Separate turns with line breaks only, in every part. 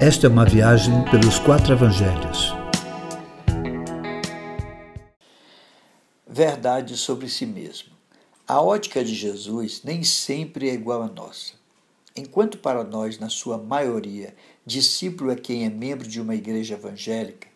Esta é uma viagem pelos quatro evangelhos.
Verdade sobre si mesmo. A ótica de Jesus nem sempre é igual à nossa. Enquanto para nós, na sua maioria, discípulo é quem é membro de uma igreja evangélica,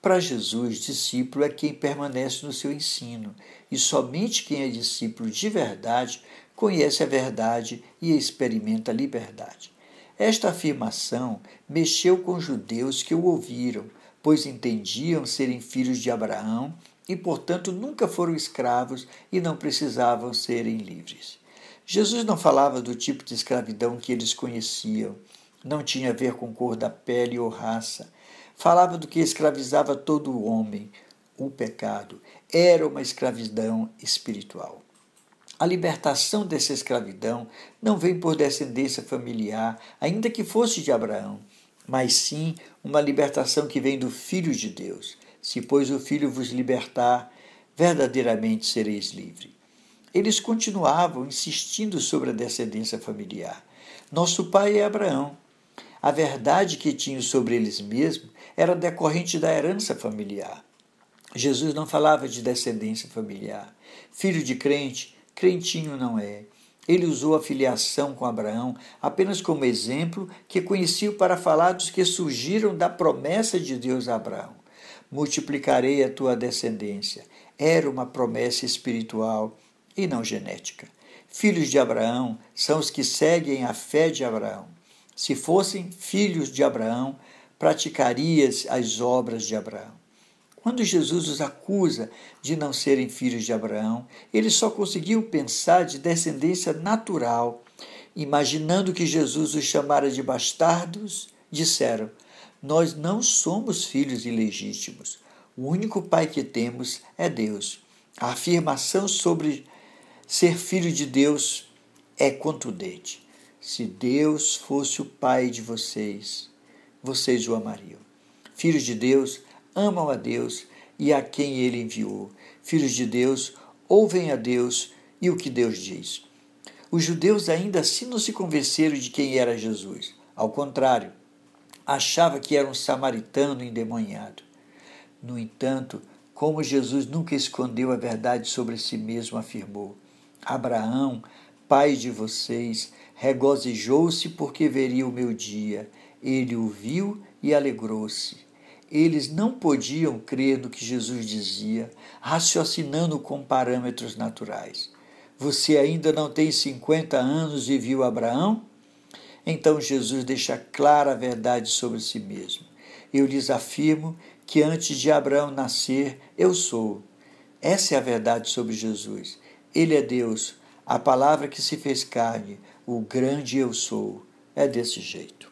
para Jesus, discípulo é quem permanece no seu ensino, e somente quem é discípulo de verdade conhece a verdade e experimenta a liberdade. Esta afirmação mexeu com os judeus que o ouviram, pois entendiam serem filhos de Abraão e, portanto, nunca foram escravos e não precisavam serem livres. Jesus não falava do tipo de escravidão que eles conheciam, não tinha a ver com cor da pele ou raça. Falava do que escravizava todo o homem, o pecado. Era uma escravidão espiritual. A libertação dessa escravidão não vem por descendência familiar, ainda que fosse de Abraão, mas sim uma libertação que vem do Filho de Deus. Se, pois, o Filho vos libertar, verdadeiramente sereis livre. Eles continuavam insistindo sobre a descendência familiar. Nosso pai é Abraão. A verdade que tinham sobre eles mesmos era decorrente da herança familiar. Jesus não falava de descendência familiar. Filho de crente, Crentinho não é. Ele usou a filiação com Abraão apenas como exemplo que conhecia para falar dos que surgiram da promessa de Deus a Abraão. Multiplicarei a tua descendência. Era uma promessa espiritual e não genética. Filhos de Abraão são os que seguem a fé de Abraão. Se fossem filhos de Abraão, praticarias as obras de Abraão. Quando Jesus os acusa de não serem filhos de Abraão, ele só conseguiu pensar de descendência natural. Imaginando que Jesus os chamara de bastardos, disseram: Nós não somos filhos ilegítimos. O único pai que temos é Deus. A afirmação sobre ser filho de Deus é contundente. Se Deus fosse o pai de vocês, vocês o amariam. Filhos de Deus amam a Deus e a quem ele enviou. Filhos de Deus, ouvem a Deus e o que Deus diz. Os judeus ainda assim não se convenceram de quem era Jesus. Ao contrário, achava que era um samaritano endemoniado. No entanto, como Jesus nunca escondeu a verdade sobre si mesmo, afirmou: Abraão, pai de vocês, regozijou-se porque veria o meu dia. Ele o viu e alegrou-se eles não podiam crer no que Jesus dizia, raciocinando com parâmetros naturais. Você ainda não tem 50 anos e viu Abraão? Então Jesus deixa clara a verdade sobre si mesmo. Eu lhes afirmo que antes de Abraão nascer, eu sou. Essa é a verdade sobre Jesus. Ele é Deus, a palavra que se fez carne, o grande eu sou. É desse jeito.